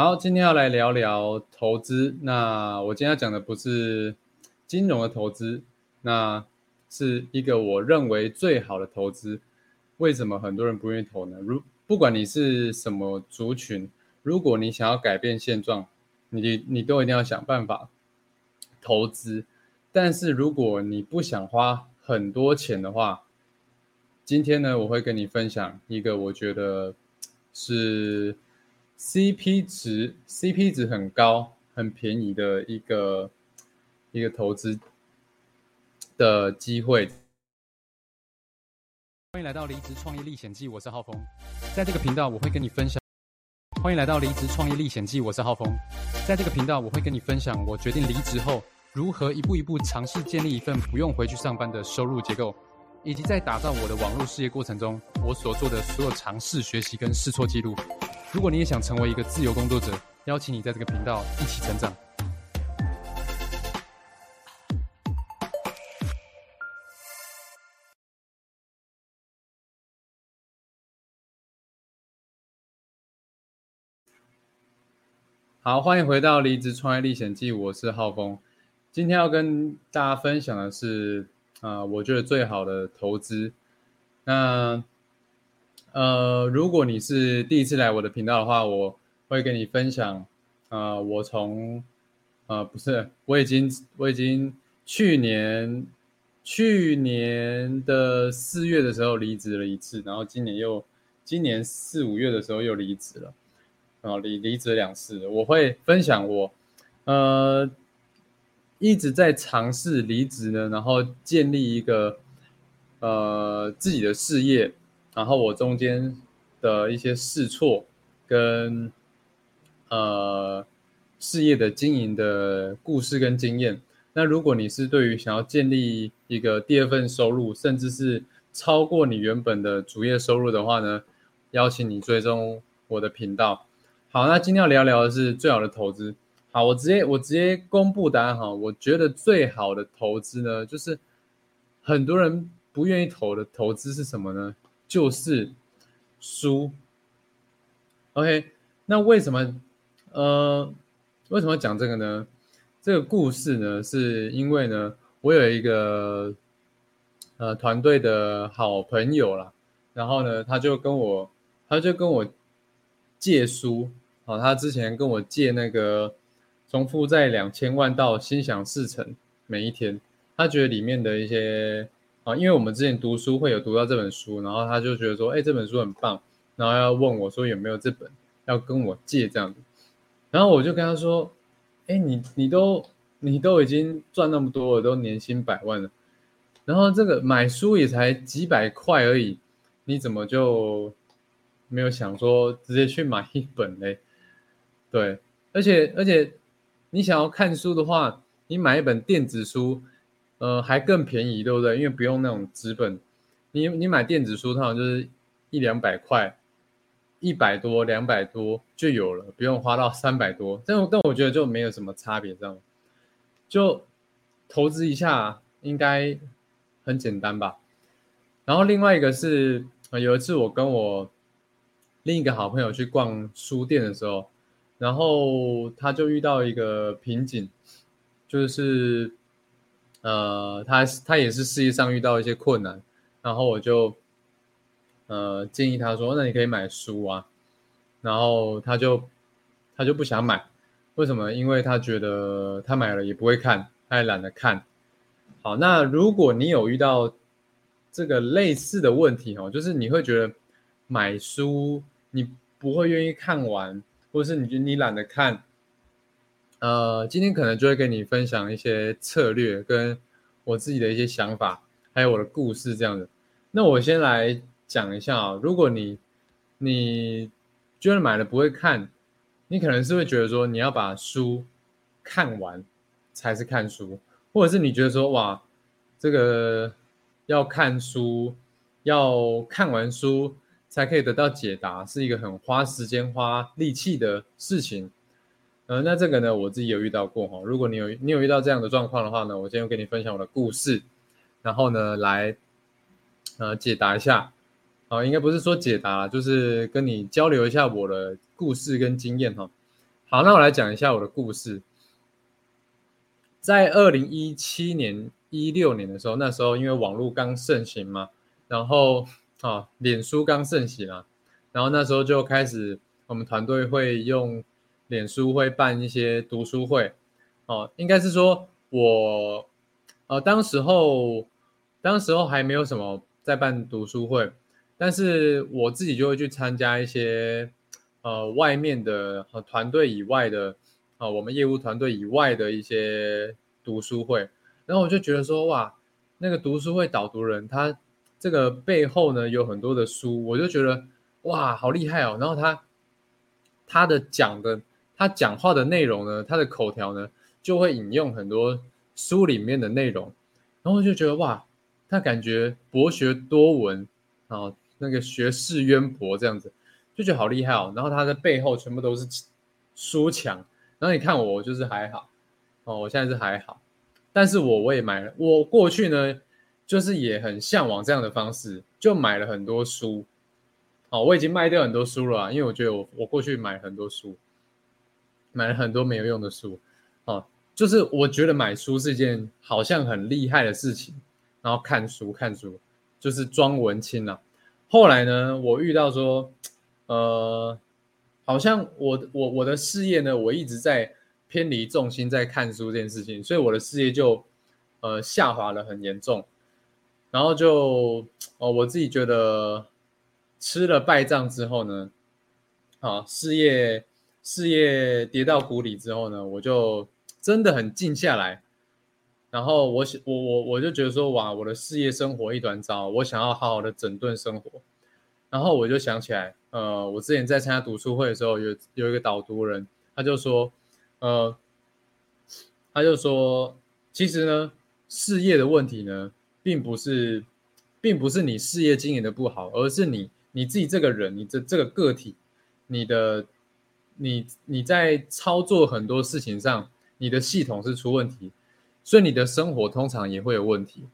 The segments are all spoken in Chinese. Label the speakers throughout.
Speaker 1: 好，今天要来聊聊投资。那我今天要讲的不是金融的投资，那是一个我认为最好的投资。为什么很多人不愿意投呢？如不管你是什么族群，如果你想要改变现状，你你都一定要想办法投资。但是如果你不想花很多钱的话，今天呢，我会跟你分享一个我觉得是 CP 值 CP 值很高、很便宜的一个一个投资的机会。欢迎来到离职创业历险记，我是浩峰。在这个频道，我会跟你分享。欢迎来到离职创业历险记，我是浩峰。在这个频道，我会跟你分享我决定离职后如何一步一步尝试建立一份不用回去上班的收入结构。以及在打造我的网络事业过程中，我所做的所有尝试、学习跟试错记录。如果你也想成为一个自由工作者，邀请你在这个频道一起成长。好，欢迎回到《离职创业历险记》，我是浩峰。今天要跟大家分享的是。啊，我觉得最好的投资。那呃，如果你是第一次来我的频道的话，我会跟你分享。啊，我从呃，不是，我已经我已经去年去年的四月的时候离职了一次，然后今年又今年四五月的时候又离职了，啊，离离职两次。我会分享我呃。一直在尝试离职呢，然后建立一个呃自己的事业，然后我中间的一些试错跟呃事业的经营的故事跟经验。那如果你是对于想要建立一个第二份收入，甚至是超过你原本的主业收入的话呢，邀请你追踪我的频道。好，那今天要聊聊的是最好的投资。好，我直接我直接公布答案哈。我觉得最好的投资呢，就是很多人不愿意投的投资是什么呢？就是书。OK，那为什么呃为什么讲这个呢？这个故事呢，是因为呢，我有一个呃团队的好朋友啦，然后呢，他就跟我他就跟我借书，啊，他之前跟我借那个。从负债两千万到心想事成，每一天，他觉得里面的一些啊，因为我们之前读书会有读到这本书，然后他就觉得说，哎，这本书很棒，然后要问我说有没有这本，要跟我借这样子，然后我就跟他说，哎，你你都你都已经赚那么多了，都年薪百万了，然后这个买书也才几百块而已，你怎么就没有想说直接去买一本嘞？对，而且而且。你想要看书的话，你买一本电子书，呃，还更便宜，对不对？因为不用那种纸本，你你买电子书，通常就是一两百块，一百多、两百多就有了，不用花到三百多。但但我觉得就没有什么差别，这样就投资一下应该很简单吧。然后另外一个是，有一次我跟我另一个好朋友去逛书店的时候。然后他就遇到一个瓶颈，就是，呃，他他也是事业上遇到一些困难，然后我就，呃，建议他说，那你可以买书啊，然后他就他就不想买，为什么？因为他觉得他买了也不会看，他也懒得看。好，那如果你有遇到这个类似的问题哦，就是你会觉得买书你不会愿意看完。或是你觉得你懒得看，呃，今天可能就会跟你分享一些策略，跟我自己的一些想法，还有我的故事这样子。那我先来讲一下啊，如果你你居然买了不会看，你可能是会觉得说你要把书看完才是看书，或者是你觉得说哇，这个要看书要看完书。才可以得到解答，是一个很花时间、花力气的事情。呃，那这个呢，我自己有遇到过哈。如果你有你有遇到这样的状况的话呢，我今天跟你分享我的故事，然后呢，来呃解答一下。啊，应该不是说解答，就是跟你交流一下我的故事跟经验哈。好，那我来讲一下我的故事。在二零一七年、一六年的时候，那时候因为网络刚盛行嘛，然后啊，脸书刚盛行啊，然后那时候就开始，我们团队会用脸书会办一些读书会，哦，应该是说我，呃，当时候，当时候还没有什么在办读书会，但是我自己就会去参加一些，呃，外面的和团队以外的。啊，我们业务团队以外的一些读书会，然后我就觉得说，哇，那个读书会导读人他这个背后呢有很多的书，我就觉得哇，好厉害哦。然后他他的讲的他讲话的内容呢，他的口条呢就会引用很多书里面的内容，然后就觉得哇，他感觉博学多闻啊，那个学识渊博这样子，就觉得好厉害哦。然后他的背后全部都是书墙。然后你看我，就是还好，哦，我现在是还好，但是我我也买了，我过去呢，就是也很向往这样的方式，就买了很多书，哦，我已经卖掉很多书了，因为我觉得我我过去买很多书，买了很多没有用的书，哦，就是我觉得买书是一件好像很厉害的事情，然后看书看书就是装文青啊，后来呢，我遇到说，呃。好像我我我的事业呢，我一直在偏离重心，在看书这件事情，所以我的事业就呃下滑了很严重，然后就哦我自己觉得吃了败仗之后呢，啊事业事业跌到谷底之后呢，我就真的很静下来，然后我想我我我就觉得说哇我的事业生活一团糟，我想要好好的整顿生活。然后我就想起来，呃，我之前在参加读书会的时候，有有一个导读人，他就说，呃，他就说，其实呢，事业的问题呢，并不是，并不是你事业经营的不好，而是你你自己这个人，你这这个个体，你的，你你在操作很多事情上，你的系统是出问题，所以你的生活通常也会有问题。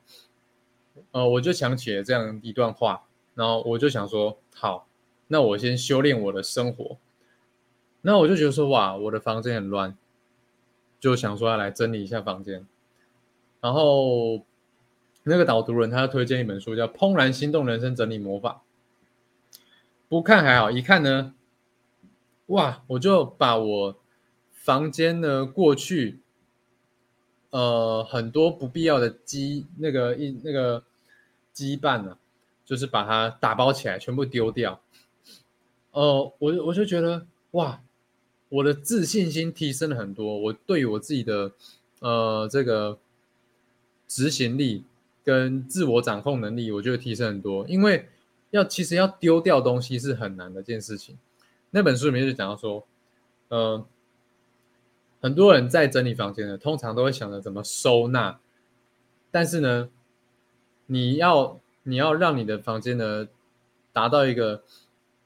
Speaker 1: 呃，我就想起了这样一段话。然后我就想说，好，那我先修炼我的生活。那我就觉得说，哇，我的房间很乱，就想说要来整理一下房间。然后那个导读人他推荐一本书，叫《怦然心动人生整理魔法》。不看还好，一看呢，哇，我就把我房间呢过去，呃，很多不必要的羁那个一那个羁绊呢。就是把它打包起来，全部丢掉。呃，我我就觉得哇，我的自信心提升了很多。我对于我自己的呃这个执行力跟自我掌控能力，我觉得提升很多。因为要其实要丢掉东西是很难的一件事情。那本书里面就讲到说，呃，很多人在整理房间呢，通常都会想着怎么收纳，但是呢，你要。你要让你的房间呢达到一个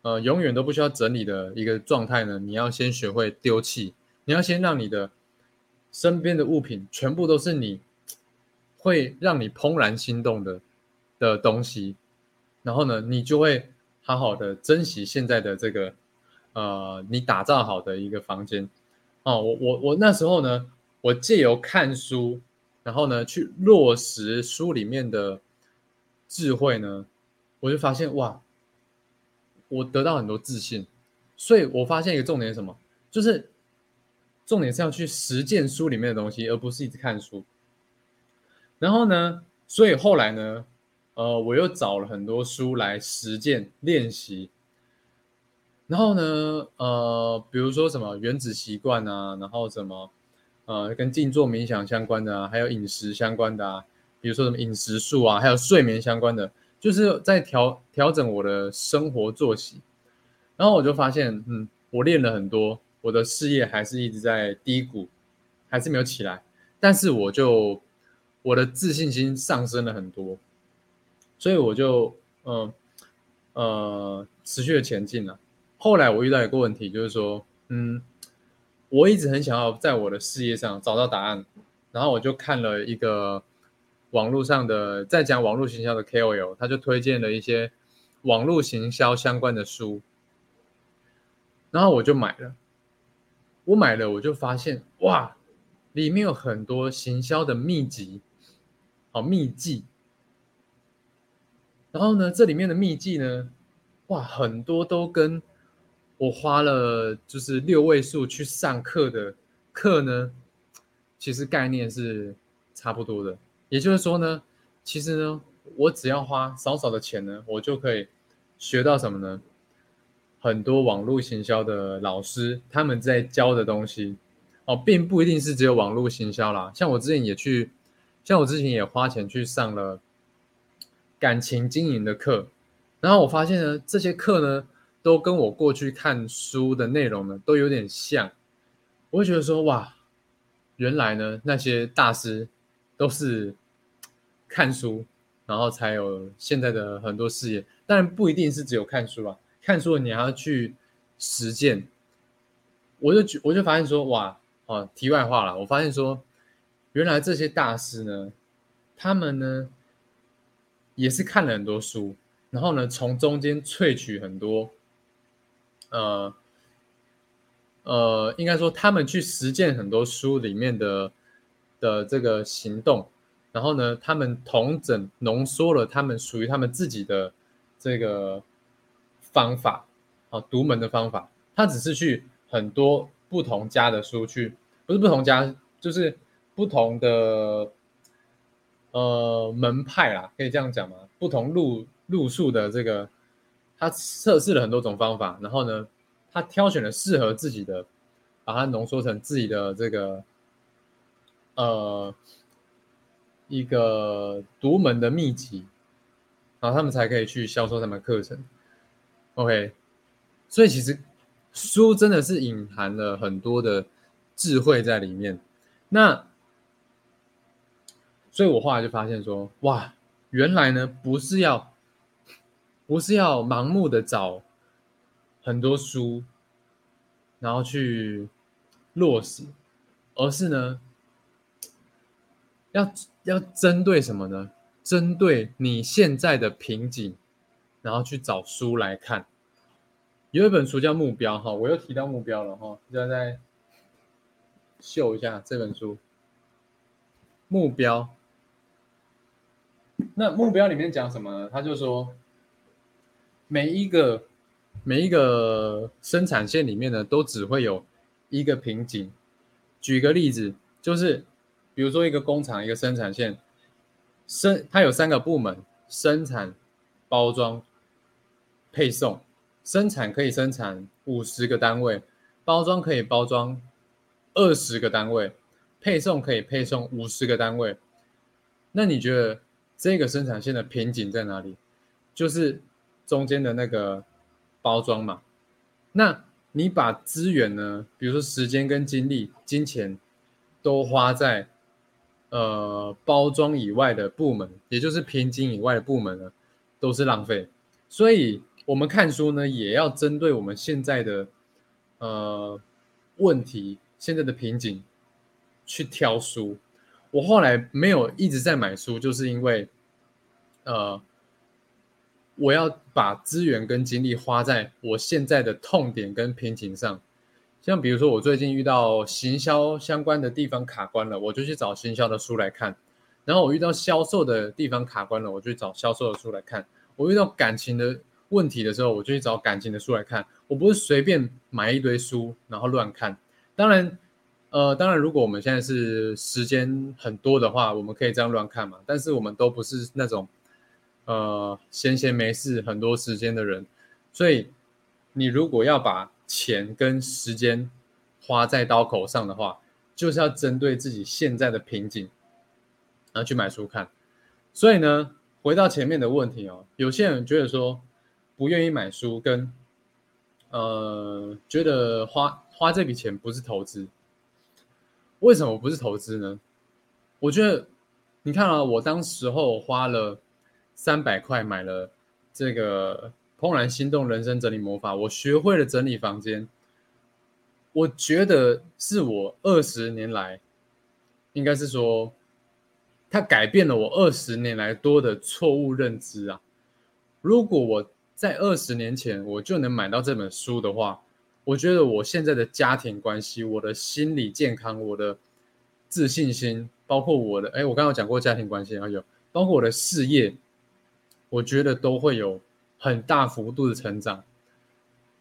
Speaker 1: 呃永远都不需要整理的一个状态呢，你要先学会丢弃。你要先让你的身边的物品全部都是你会让你怦然心动的的东西，然后呢，你就会好好的珍惜现在的这个呃你打造好的一个房间。哦，我我我那时候呢，我借由看书，然后呢去落实书里面的。智慧呢，我就发现哇，我得到很多自信，所以我发现一个重点是什么？就是重点是要去实践书里面的东西，而不是一直看书。然后呢，所以后来呢，呃，我又找了很多书来实践练习。然后呢，呃，比如说什么原子习惯啊，然后什么呃跟静坐冥想相关的啊，还有饮食相关的啊。比如说什么饮食素啊，还有睡眠相关的，就是在调调整我的生活作息。然后我就发现，嗯，我练了很多，我的事业还是一直在低谷，还是没有起来。但是我就我的自信心上升了很多，所以我就嗯呃持续的前进了。后来我遇到一个问题，就是说，嗯，我一直很想要在我的事业上找到答案，然后我就看了一个。网络上的在讲网络行销的 KOL，他就推荐了一些网络行销相关的书，然后我就买了。我买了，我就发现哇，里面有很多行销的秘籍，好秘籍。然后呢，这里面的秘籍呢，哇，很多都跟我花了就是六位数去上课的课呢，其实概念是差不多的。也就是说呢，其实呢，我只要花少少的钱呢，我就可以学到什么呢？很多网络行销的老师他们在教的东西哦，并不一定是只有网络行销啦。像我之前也去，像我之前也花钱去上了感情经营的课，然后我发现呢，这些课呢，都跟我过去看书的内容呢，都有点像。我会觉得说，哇，原来呢，那些大师。都是看书，然后才有现在的很多事业。当然不一定是只有看书啊，看书你还要去实践。我就觉我就发现说，哇，哦，题外话了，我发现说，原来这些大师呢，他们呢也是看了很多书，然后呢从中间萃取很多，呃呃，应该说他们去实践很多书里面的。的这个行动，然后呢，他们同整浓缩了他们属于他们自己的这个方法，啊，独门的方法。他只是去很多不同家的书去，不是不同家，就是不同的呃门派啦，可以这样讲吗？不同路路数的这个，他测试了很多种方法，然后呢，他挑选了适合自己的，把它浓缩成自己的这个。呃，一个独门的秘籍，然后他们才可以去销售他们课程。OK，所以其实书真的是隐含了很多的智慧在里面。那，所以我后来就发现说，哇，原来呢不是要不是要盲目的找很多书，然后去落实，而是呢。要要针对什么呢？针对你现在的瓶颈，然后去找书来看。有一本书叫《目标》哈，我又提到目标了哈，就再秀一下这本书。目标，那目标里面讲什么呢？他就说，每一个每一个生产线里面呢，都只会有一个瓶颈。举个例子，就是。比如说，一个工厂，一个生产线，生它有三个部门：生产、包装、配送。生产可以生产五十个单位，包装可以包装二十个单位，配送可以配送五十个单位。那你觉得这个生产线的瓶颈在哪里？就是中间的那个包装嘛。那你把资源呢，比如说时间跟精力、金钱，都花在。呃，包装以外的部门，也就是瓶颈以外的部门呢，都是浪费。所以，我们看书呢，也要针对我们现在的呃问题、现在的瓶颈去挑书。我后来没有一直在买书，就是因为呃，我要把资源跟精力花在我现在的痛点跟瓶颈上。像比如说，我最近遇到行销相关的地方卡关了，我就去找行销的书来看；然后我遇到销售的地方卡关了，我就去找销售的书来看；我遇到感情的问题的时候，我就去找感情的书来看。我不是随便买一堆书然后乱看。当然，呃，当然，如果我们现在是时间很多的话，我们可以这样乱看嘛。但是我们都不是那种呃闲闲没事很多时间的人，所以你如果要把钱跟时间花在刀口上的话，就是要针对自己现在的瓶颈，然后去买书看。所以呢，回到前面的问题哦，有些人觉得说不愿意买书，跟呃觉得花花这笔钱不是投资。为什么不是投资呢？我觉得你看啊，我当时候花了三百块买了这个。怦然心动，人生整理魔法，我学会了整理房间。我觉得是我二十年来，应该是说，它改变了我二十年来多的错误认知啊。如果我在二十年前我就能买到这本书的话，我觉得我现在的家庭关系、我的心理健康、我的自信心，包括我的，哎，我刚刚讲过家庭关系，还有包括我的事业，我觉得都会有很大幅度的成长，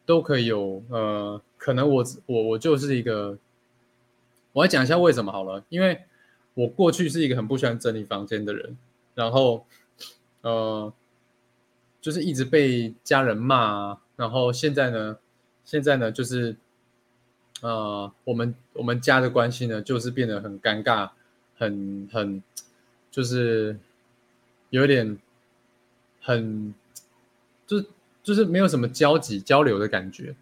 Speaker 1: 都可以有，呃，可能我我我就是一个，我来讲一下为什么好了，因为我过去是一个很不喜欢整理房间的人，然后，呃，就是一直被家人骂，然后现在呢？现在呢，就是，呃，我们我们家的关系呢，就是变得很尴尬，很很，就是有点很，就就是没有什么交集交流的感觉。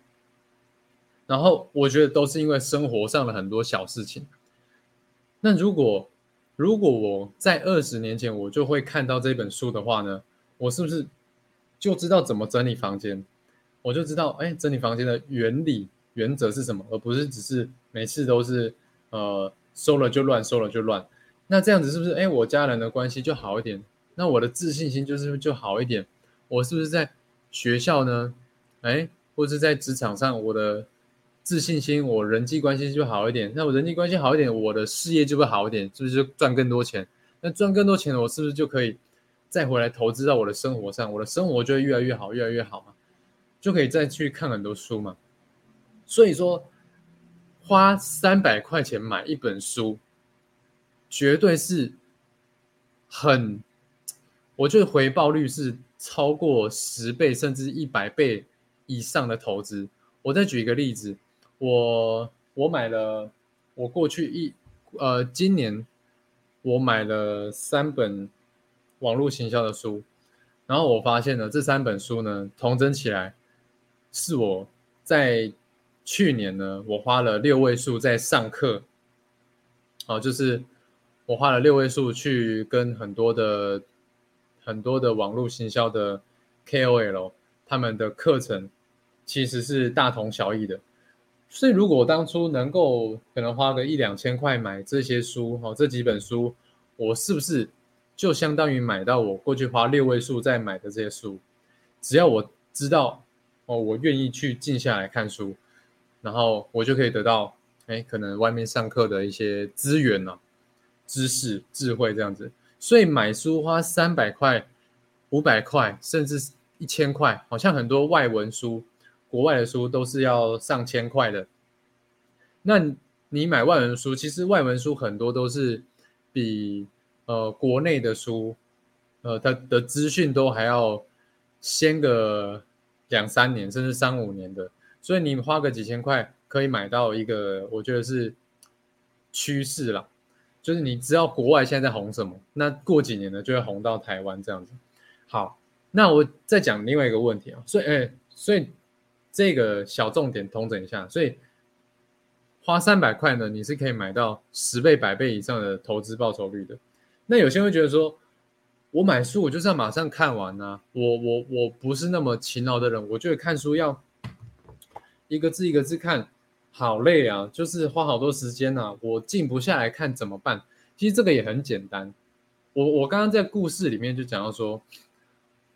Speaker 1: 然后我觉得都是因为生活上的很多小事情。那如果如果我在二十年前我就会看到这本书的话呢，我是不是就知道怎么整理房间？我就知道，哎，整理房间的原理原则是什么，而不是只是每次都是，呃，收了就乱，收了就乱。那这样子是不是，哎，我家人的关系就好一点？那我的自信心就是就好一点？我是不是在学校呢？哎，或者在职场上，我的自信心，我人际关系就好一点？那我人际关系好一点，我的事业就会好一点？是不是赚更多钱？那赚更多钱，我是不是就可以再回来投资到我的生活上？我的生活就会越来越好，越来越好嘛？就可以再去看很多书嘛，所以说花三百块钱买一本书，绝对是很，我觉得回报率是超过十倍甚至一百倍以上的投资。我再举一个例子，我我买了，我过去一呃今年我买了三本网络行销的书，然后我发现呢，这三本书呢，同整起来。是我在去年呢，我花了六位数在上课，哦，就是我花了六位数去跟很多的很多的网络行销的 KOL 他们的课程其实是大同小异的，所以如果当初能够可能花个一两千块买这些书，哦，这几本书，我是不是就相当于买到我过去花六位数在买的这些书？只要我知道。哦，我愿意去静下来看书，然后我就可以得到，哎，可能外面上课的一些资源呢、知识、智慧这样子。所以买书花三百块、五百块，甚至一千块，好像很多外文书、国外的书都是要上千块的。那你买外文书，其实外文书很多都是比呃国内的书，呃，它的资讯都还要先个。两三年甚至三五年的，所以你花个几千块可以买到一个，我觉得是趋势啦。就是你知道国外现在在红什么，那过几年呢就会红到台湾这样子。好，那我再讲另外一个问题啊，所以哎，所以这个小重点通整一下，所以花三百块呢，你是可以买到十倍、百倍以上的投资报酬率的。那有些人会觉得说。我买书，我就是要马上看完啊。我我我不是那么勤劳的人，我觉得看书要一个字一个字看，好累啊，就是花好多时间啊。我静不下来看怎么办？其实这个也很简单。我我刚刚在故事里面就讲到说，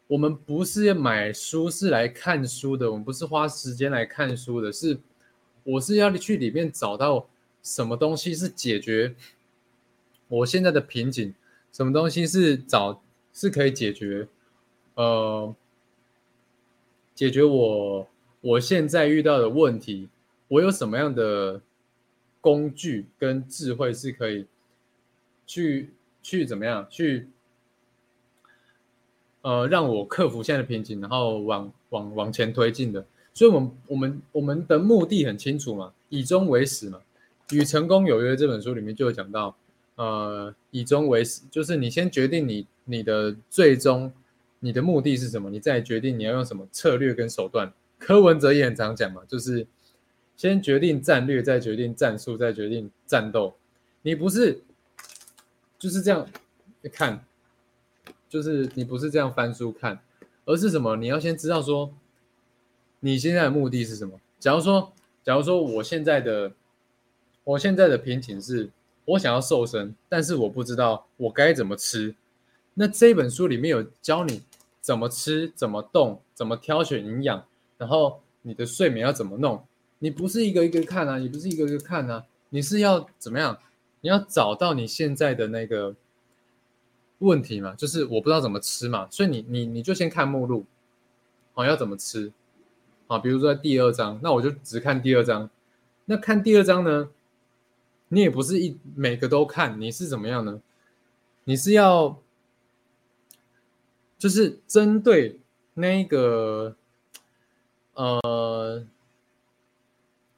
Speaker 1: 我们不是买书是来看书的，我们不是花时间来看书的，是我是要去里面找到什么东西是解决我现在的瓶颈，什么东西是找。是可以解决，呃，解决我我现在遇到的问题。我有什么样的工具跟智慧是可以去去怎么样去，呃，让我克服现在的瓶颈，然后往往往前推进的。所以，我们我们我们的目的很清楚嘛，以终为始嘛。《与成功有约》这本书里面就有讲到。呃，以终为始，就是你先决定你你的最终你的目的是什么，你再决定你要用什么策略跟手段。柯文哲也很常讲嘛，就是先决定战略，再决定战术，再决定战斗。你不是就是这样看，就是你不是这样翻书看，而是什么？你要先知道说你现在的目的是什么。假如说，假如说我现在的我现在的瓶颈是。我想要瘦身，但是我不知道我该怎么吃。那这本书里面有教你怎么吃、怎么动、怎么挑选营养，然后你的睡眠要怎么弄。你不是一个一个看啊，你不是一个一个看啊，你是要怎么样？你要找到你现在的那个问题嘛，就是我不知道怎么吃嘛，所以你你你就先看目录，哦，要怎么吃啊？比如说在第二章，那我就只看第二章。那看第二章呢，你也不是一每个都看，你是怎么样呢？你是要就是针对那个呃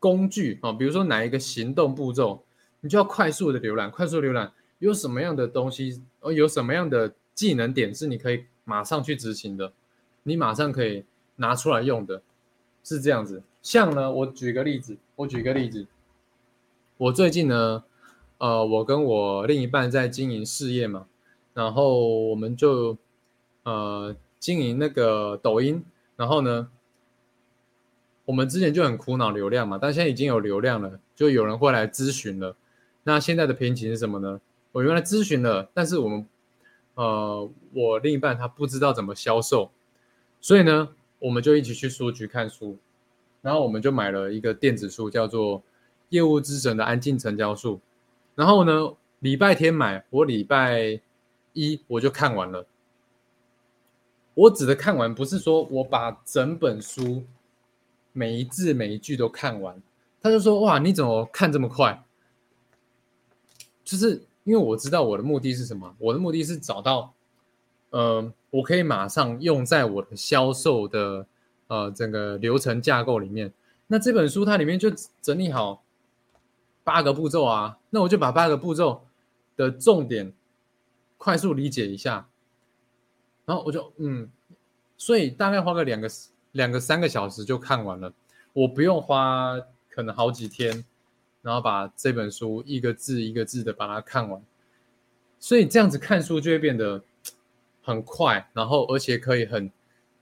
Speaker 1: 工具啊，比如说哪一个行动步骤。你就要快速的浏览，快速浏览有什么样的东西，呃，有什么样的技能点是你可以马上去执行的，你马上可以拿出来用的，是这样子。像呢，我举个例子，我举个例子，我最近呢，呃，我跟我另一半在经营事业嘛，然后我们就呃经营那个抖音，然后呢。我们之前就很苦恼流量嘛，但现在已经有流量了，就有人会来咨询了。那现在的瓶颈是什么呢？我原来咨询了，但是我们，呃，我另一半他不知道怎么销售，所以呢，我们就一起去书局看书，然后我们就买了一个电子书，叫做《业务之神的安静成交术》。然后呢，礼拜天买，我礼拜一我就看完了。我指的看完，不是说我把整本书每一字每一句都看完。他就说：“哇，你怎么看这么快？”就是因为我知道我的目的是什么，我的目的是找到，呃，我可以马上用在我的销售的呃整个流程架构里面。那这本书它里面就整理好八个步骤啊，那我就把八个步骤的重点快速理解一下，然后我就嗯，所以大概花个两个两个三个小时就看完了，我不用花可能好几天。然后把这本书一个字一个字的把它看完，所以这样子看书就会变得很快，然后而且可以很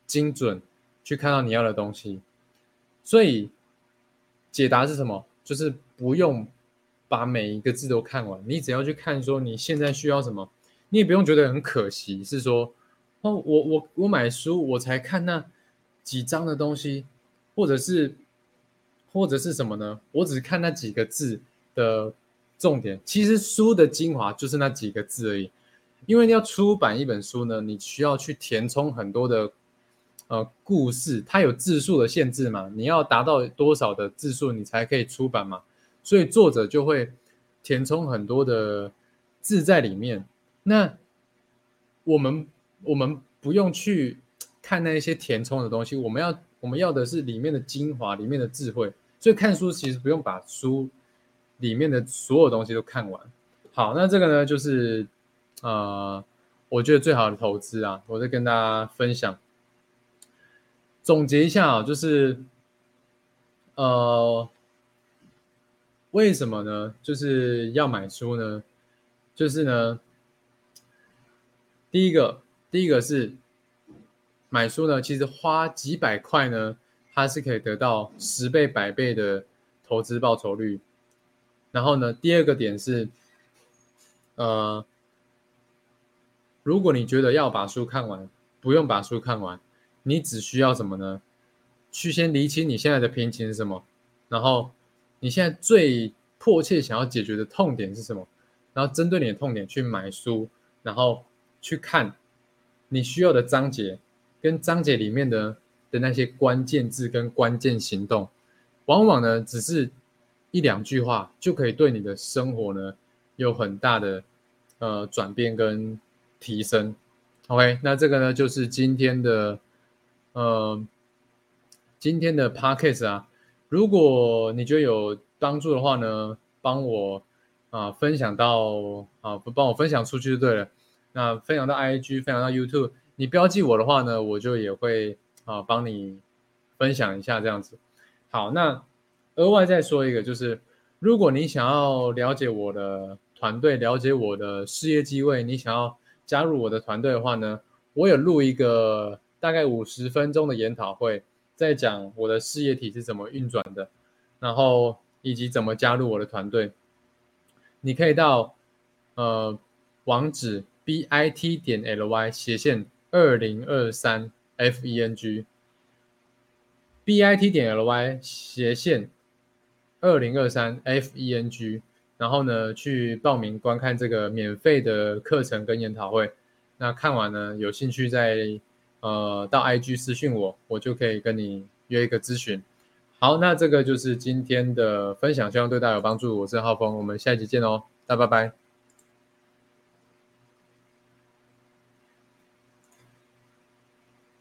Speaker 1: 精准去看到你要的东西。所以解答是什么？就是不用把每一个字都看完，你只要去看说你现在需要什么，你也不用觉得很可惜，是说哦，我我我买书我才看那几张的东西，或者是。或者是什么呢？我只看那几个字的重点，其实书的精华就是那几个字而已。因为你要出版一本书呢，你需要去填充很多的呃故事，它有字数的限制嘛，你要达到多少的字数你才可以出版嘛，所以作者就会填充很多的字在里面。那我们我们不用去看那一些填充的东西，我们要。我们要的是里面的精华，里面的智慧。所以看书其实不用把书里面的所有东西都看完。好，那这个呢，就是呃，我觉得最好的投资啊，我再跟大家分享，总结一下啊，就是呃，为什么呢？就是要买书呢？就是呢，第一个，第一个是。买书呢，其实花几百块呢，它是可以得到十倍、百倍的投资报酬率。然后呢，第二个点是，呃，如果你觉得要把书看完，不用把书看完，你只需要什么呢？去先理清你现在的瓶颈是什么，然后你现在最迫切想要解决的痛点是什么，然后针对你的痛点去买书，然后去看你需要的章节。跟章节里面的的那些关键字跟关键行动，往往呢只是一两句话就可以对你的生活呢有很大的呃转变跟提升。OK，那这个呢就是今天的呃今天的 Podcast 啊，如果你觉得有帮助的话呢，帮我啊分享到啊不帮我分享出去就对了。那分享到 IG，分享到 YouTube。你标记我的话呢，我就也会啊帮你分享一下这样子。好，那额外再说一个，就是如果你想要了解我的团队，了解我的事业机会，你想要加入我的团队的话呢，我有录一个大概五十分钟的研讨会，在讲我的事业体是怎么运转的，然后以及怎么加入我的团队。你可以到呃网址 b i t 点 l y 斜线。二零二三 f e n g b i t 点 l y 斜线二零二三 F E N G，然后呢去报名观看这个免费的课程跟研讨会。那看完呢，有兴趣在呃到 I G 私讯我，我就可以跟你约一个咨询。好，那这个就是今天的分享，希望对大家有帮助。我是浩峰，我们下一集见哦，大家拜拜。